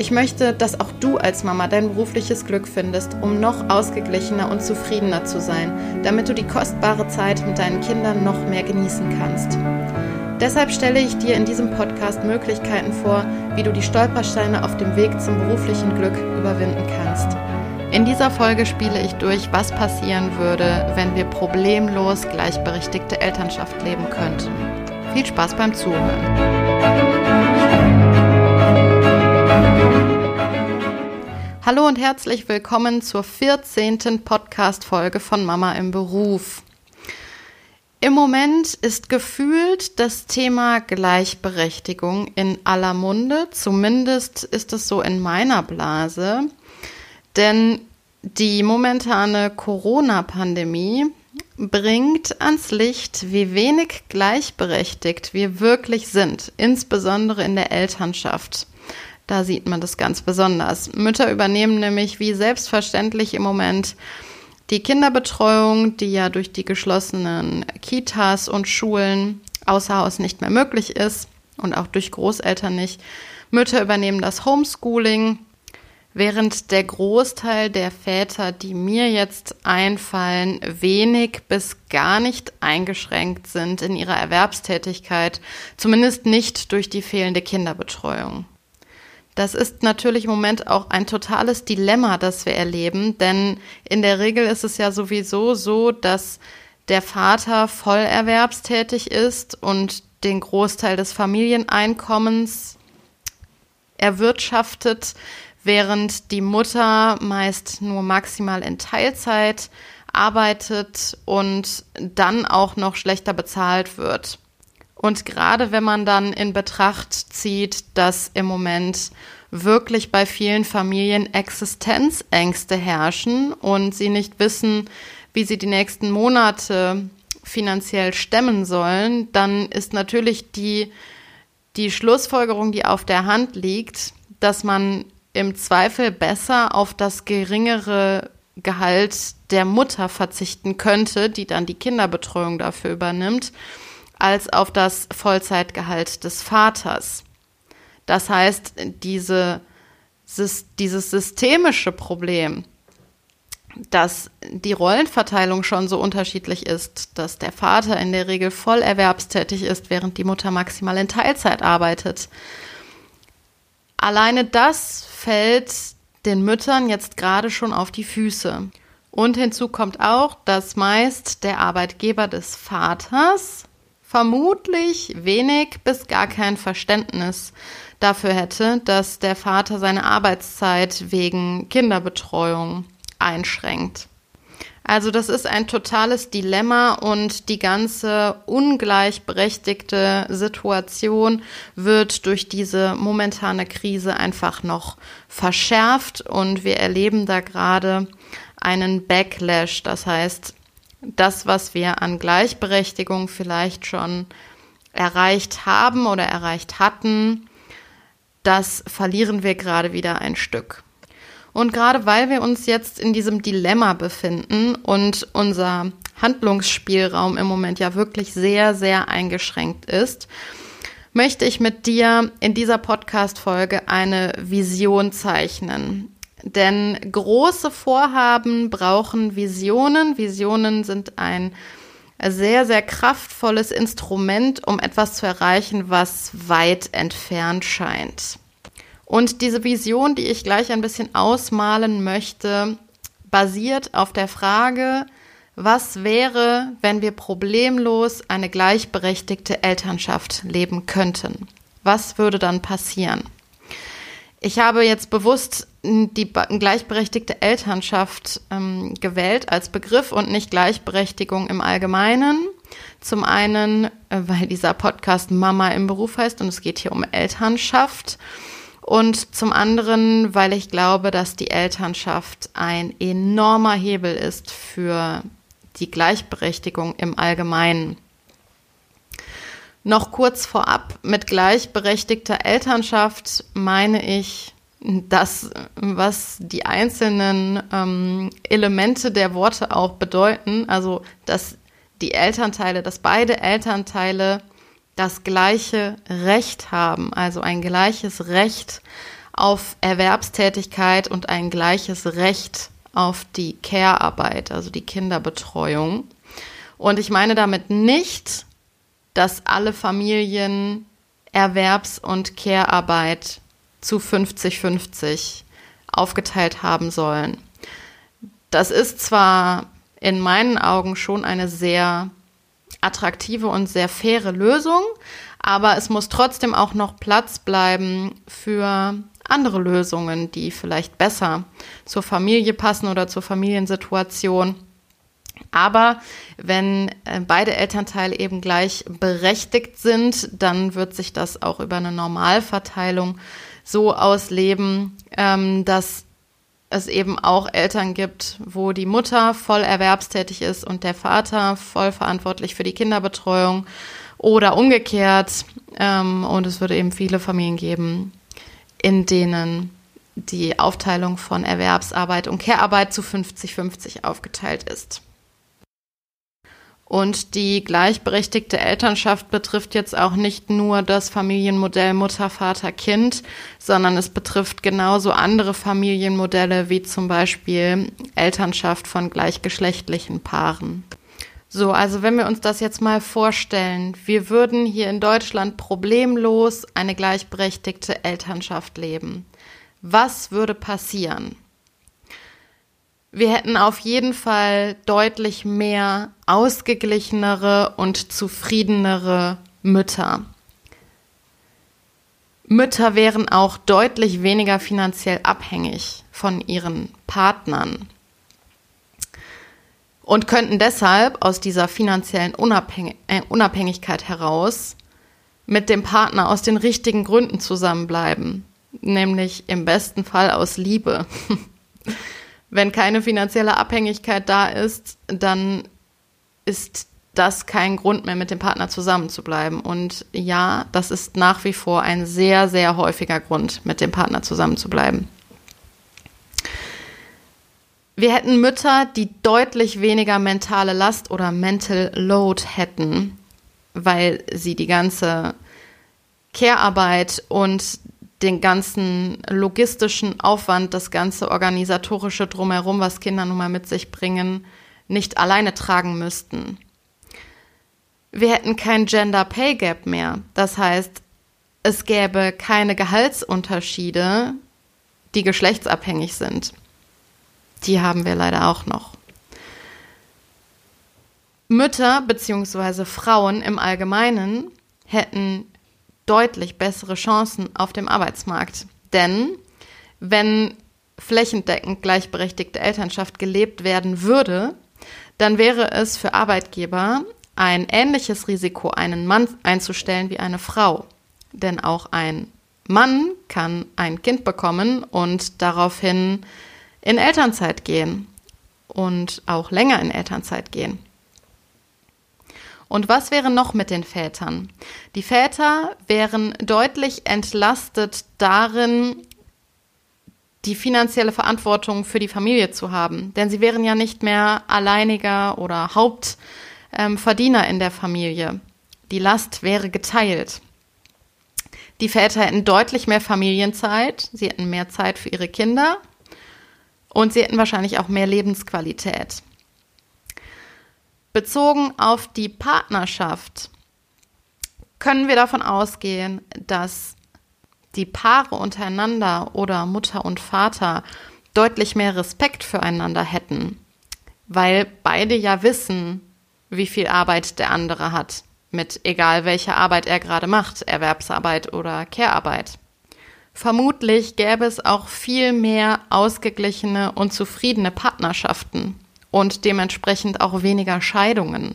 Ich möchte, dass auch du als Mama dein berufliches Glück findest, um noch ausgeglichener und zufriedener zu sein, damit du die kostbare Zeit mit deinen Kindern noch mehr genießen kannst. Deshalb stelle ich dir in diesem Podcast Möglichkeiten vor, wie du die Stolpersteine auf dem Weg zum beruflichen Glück überwinden kannst. In dieser Folge spiele ich durch, was passieren würde, wenn wir problemlos gleichberechtigte Elternschaft leben könnten. Viel Spaß beim Zuhören. Hallo und herzlich willkommen zur 14. Podcast-Folge von Mama im Beruf. Im Moment ist gefühlt das Thema Gleichberechtigung in aller Munde. Zumindest ist es so in meiner Blase. Denn die momentane Corona-Pandemie bringt ans Licht, wie wenig gleichberechtigt wir wirklich sind, insbesondere in der Elternschaft. Da sieht man das ganz besonders. Mütter übernehmen nämlich wie selbstverständlich im Moment die Kinderbetreuung, die ja durch die geschlossenen Kitas und Schulen außer Haus nicht mehr möglich ist und auch durch Großeltern nicht. Mütter übernehmen das Homeschooling, während der Großteil der Väter, die mir jetzt einfallen, wenig bis gar nicht eingeschränkt sind in ihrer Erwerbstätigkeit, zumindest nicht durch die fehlende Kinderbetreuung. Das ist natürlich im Moment auch ein totales Dilemma, das wir erleben, denn in der Regel ist es ja sowieso so, dass der Vater voll erwerbstätig ist und den Großteil des Familieneinkommens erwirtschaftet, während die Mutter meist nur maximal in Teilzeit arbeitet und dann auch noch schlechter bezahlt wird. Und gerade wenn man dann in Betracht zieht, dass im Moment wirklich bei vielen Familien Existenzängste herrschen und sie nicht wissen, wie sie die nächsten Monate finanziell stemmen sollen, dann ist natürlich die, die Schlussfolgerung, die auf der Hand liegt, dass man im Zweifel besser auf das geringere Gehalt der Mutter verzichten könnte, die dann die Kinderbetreuung dafür übernimmt als auf das Vollzeitgehalt des Vaters. Das heißt, diese, dieses systemische Problem, dass die Rollenverteilung schon so unterschiedlich ist, dass der Vater in der Regel voll erwerbstätig ist, während die Mutter maximal in Teilzeit arbeitet. Alleine das fällt den Müttern jetzt gerade schon auf die Füße. Und hinzu kommt auch, dass meist der Arbeitgeber des Vaters vermutlich wenig bis gar kein Verständnis dafür hätte, dass der Vater seine Arbeitszeit wegen Kinderbetreuung einschränkt. Also das ist ein totales Dilemma und die ganze ungleichberechtigte Situation wird durch diese momentane Krise einfach noch verschärft und wir erleben da gerade einen Backlash. Das heißt, das, was wir an Gleichberechtigung vielleicht schon erreicht haben oder erreicht hatten, das verlieren wir gerade wieder ein Stück. Und gerade weil wir uns jetzt in diesem Dilemma befinden und unser Handlungsspielraum im Moment ja wirklich sehr, sehr eingeschränkt ist, möchte ich mit dir in dieser Podcast-Folge eine Vision zeichnen. Denn große Vorhaben brauchen Visionen. Visionen sind ein sehr, sehr kraftvolles Instrument, um etwas zu erreichen, was weit entfernt scheint. Und diese Vision, die ich gleich ein bisschen ausmalen möchte, basiert auf der Frage, Was wäre, wenn wir problemlos eine gleichberechtigte Elternschaft leben könnten? Was würde dann passieren? Ich habe jetzt bewusst die gleichberechtigte Elternschaft ähm, gewählt als Begriff und nicht Gleichberechtigung im Allgemeinen. Zum einen, äh, weil dieser Podcast Mama im Beruf heißt und es geht hier um Elternschaft. Und zum anderen, weil ich glaube, dass die Elternschaft ein enormer Hebel ist für die Gleichberechtigung im Allgemeinen. Noch kurz vorab, mit gleichberechtigter Elternschaft meine ich das, was die einzelnen ähm, Elemente der Worte auch bedeuten, also dass die Elternteile, dass beide Elternteile das gleiche Recht haben, also ein gleiches Recht auf Erwerbstätigkeit und ein gleiches Recht auf die Care-Arbeit, also die Kinderbetreuung. Und ich meine damit nicht, dass alle Familien Erwerbs- und Care-Arbeit zu 50-50 aufgeteilt haben sollen. Das ist zwar in meinen Augen schon eine sehr attraktive und sehr faire Lösung, aber es muss trotzdem auch noch Platz bleiben für andere Lösungen, die vielleicht besser zur Familie passen oder zur Familiensituation. Aber wenn äh, beide Elternteile eben gleich berechtigt sind, dann wird sich das auch über eine Normalverteilung so ausleben, ähm, dass es eben auch Eltern gibt, wo die Mutter voll erwerbstätig ist und der Vater voll verantwortlich für die Kinderbetreuung oder umgekehrt. Ähm, und es würde eben viele Familien geben, in denen die Aufteilung von Erwerbsarbeit und Care-Arbeit zu 50-50 aufgeteilt ist. Und die gleichberechtigte Elternschaft betrifft jetzt auch nicht nur das Familienmodell Mutter, Vater, Kind, sondern es betrifft genauso andere Familienmodelle wie zum Beispiel Elternschaft von gleichgeschlechtlichen Paaren. So, also wenn wir uns das jetzt mal vorstellen, wir würden hier in Deutschland problemlos eine gleichberechtigte Elternschaft leben. Was würde passieren? Wir hätten auf jeden Fall deutlich mehr ausgeglichenere und zufriedenere Mütter. Mütter wären auch deutlich weniger finanziell abhängig von ihren Partnern und könnten deshalb aus dieser finanziellen Unabhängig äh, Unabhängigkeit heraus mit dem Partner aus den richtigen Gründen zusammenbleiben, nämlich im besten Fall aus Liebe. Wenn keine finanzielle Abhängigkeit da ist, dann ist das kein Grund mehr, mit dem Partner zusammenzubleiben. Und ja, das ist nach wie vor ein sehr, sehr häufiger Grund, mit dem Partner zusammenzubleiben. Wir hätten Mütter, die deutlich weniger mentale Last oder Mental Load hätten, weil sie die ganze Care-Arbeit und den ganzen logistischen Aufwand, das ganze organisatorische drumherum, was Kinder nun mal mit sich bringen, nicht alleine tragen müssten. Wir hätten kein Gender Pay Gap mehr. Das heißt, es gäbe keine Gehaltsunterschiede, die geschlechtsabhängig sind. Die haben wir leider auch noch. Mütter bzw. Frauen im Allgemeinen hätten deutlich bessere Chancen auf dem Arbeitsmarkt. Denn wenn flächendeckend gleichberechtigte Elternschaft gelebt werden würde, dann wäre es für Arbeitgeber ein ähnliches Risiko, einen Mann einzustellen wie eine Frau. Denn auch ein Mann kann ein Kind bekommen und daraufhin in Elternzeit gehen und auch länger in Elternzeit gehen. Und was wäre noch mit den Vätern? Die Väter wären deutlich entlastet darin, die finanzielle Verantwortung für die Familie zu haben. Denn sie wären ja nicht mehr alleiniger oder Hauptverdiener ähm, in der Familie. Die Last wäre geteilt. Die Väter hätten deutlich mehr Familienzeit, sie hätten mehr Zeit für ihre Kinder und sie hätten wahrscheinlich auch mehr Lebensqualität. Bezogen auf die Partnerschaft können wir davon ausgehen, dass die Paare untereinander oder Mutter und Vater deutlich mehr Respekt füreinander hätten, weil beide ja wissen, wie viel Arbeit der andere hat, mit egal welcher Arbeit er gerade macht, Erwerbsarbeit oder Care-Arbeit. Vermutlich gäbe es auch viel mehr ausgeglichene und zufriedene Partnerschaften und dementsprechend auch weniger Scheidungen.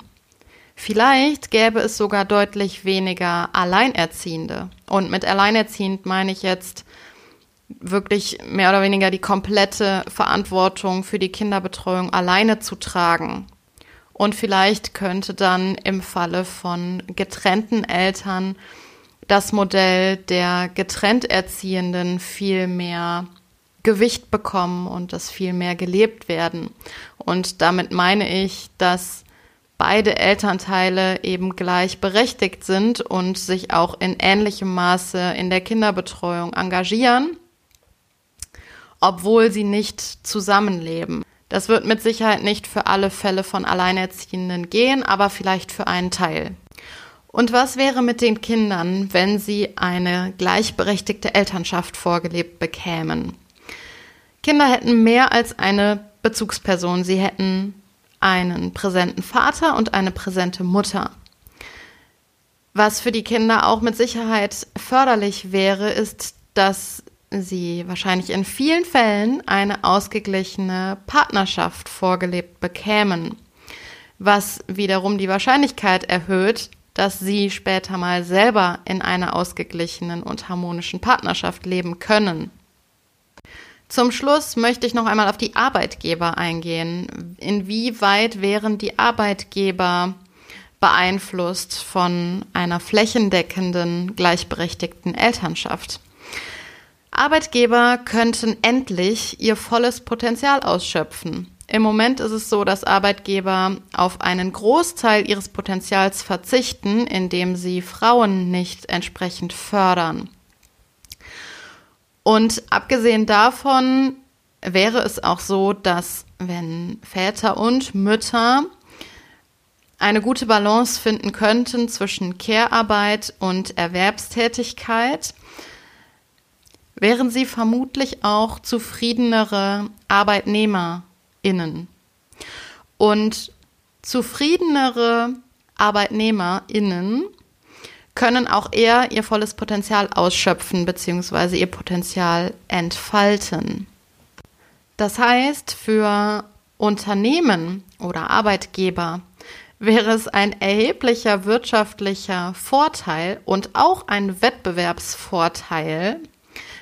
Vielleicht gäbe es sogar deutlich weniger Alleinerziehende. Und mit Alleinerziehend meine ich jetzt wirklich mehr oder weniger die komplette Verantwortung für die Kinderbetreuung alleine zu tragen. Und vielleicht könnte dann im Falle von getrennten Eltern das Modell der getrennt Erziehenden viel mehr Gewicht bekommen und das viel mehr gelebt werden. Und damit meine ich, dass beide Elternteile eben gleichberechtigt sind und sich auch in ähnlichem Maße in der Kinderbetreuung engagieren obwohl sie nicht zusammenleben. Das wird mit Sicherheit nicht für alle Fälle von Alleinerziehenden gehen, aber vielleicht für einen Teil. Und was wäre mit den Kindern, wenn sie eine gleichberechtigte Elternschaft vorgelebt bekämen? Kinder hätten mehr als eine Bezugsperson. Sie hätten einen präsenten Vater und eine präsente Mutter. Was für die Kinder auch mit Sicherheit förderlich wäre, ist, dass sie wahrscheinlich in vielen Fällen eine ausgeglichene Partnerschaft vorgelebt bekämen, was wiederum die Wahrscheinlichkeit erhöht, dass sie später mal selber in einer ausgeglichenen und harmonischen Partnerschaft leben können. Zum Schluss möchte ich noch einmal auf die Arbeitgeber eingehen. Inwieweit wären die Arbeitgeber beeinflusst von einer flächendeckenden, gleichberechtigten Elternschaft? Arbeitgeber könnten endlich ihr volles Potenzial ausschöpfen. Im Moment ist es so, dass Arbeitgeber auf einen Großteil ihres Potenzials verzichten, indem sie Frauen nicht entsprechend fördern. Und abgesehen davon wäre es auch so, dass wenn Väter und Mütter eine gute Balance finden könnten zwischen Care-Arbeit und Erwerbstätigkeit, wären sie vermutlich auch zufriedenere ArbeitnehmerInnen. Und zufriedenere ArbeitnehmerInnen können auch eher ihr volles Potenzial ausschöpfen bzw. ihr Potenzial entfalten. Das heißt, für Unternehmen oder Arbeitgeber wäre es ein erheblicher wirtschaftlicher Vorteil und auch ein Wettbewerbsvorteil,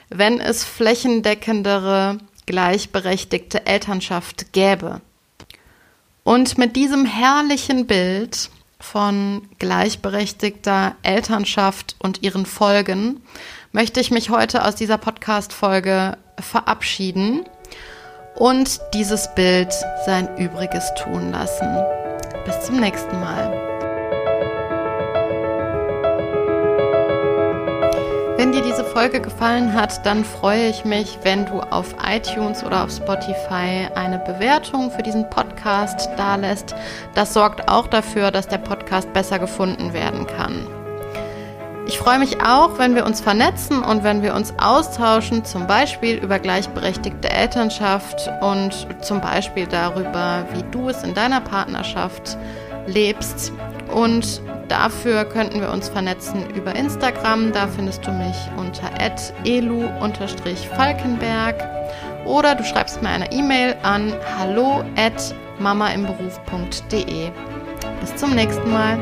wenn es flächendeckendere, gleichberechtigte Elternschaft gäbe. Und mit diesem herrlichen Bild von gleichberechtigter Elternschaft und ihren Folgen möchte ich mich heute aus dieser Podcast-Folge verabschieden und dieses Bild sein Übriges tun lassen. Bis zum nächsten Mal. Folge gefallen hat, dann freue ich mich, wenn du auf iTunes oder auf Spotify eine Bewertung für diesen Podcast dalässt. Das sorgt auch dafür, dass der Podcast besser gefunden werden kann. Ich freue mich auch, wenn wir uns vernetzen und wenn wir uns austauschen, zum Beispiel über gleichberechtigte Elternschaft und zum Beispiel darüber, wie du es in deiner Partnerschaft lebst. Und Dafür könnten wir uns vernetzen über Instagram. Da findest du mich unter elu-falkenberg. Oder du schreibst mir eine E-Mail an hallo at mamaimberuf.de. Bis zum nächsten Mal.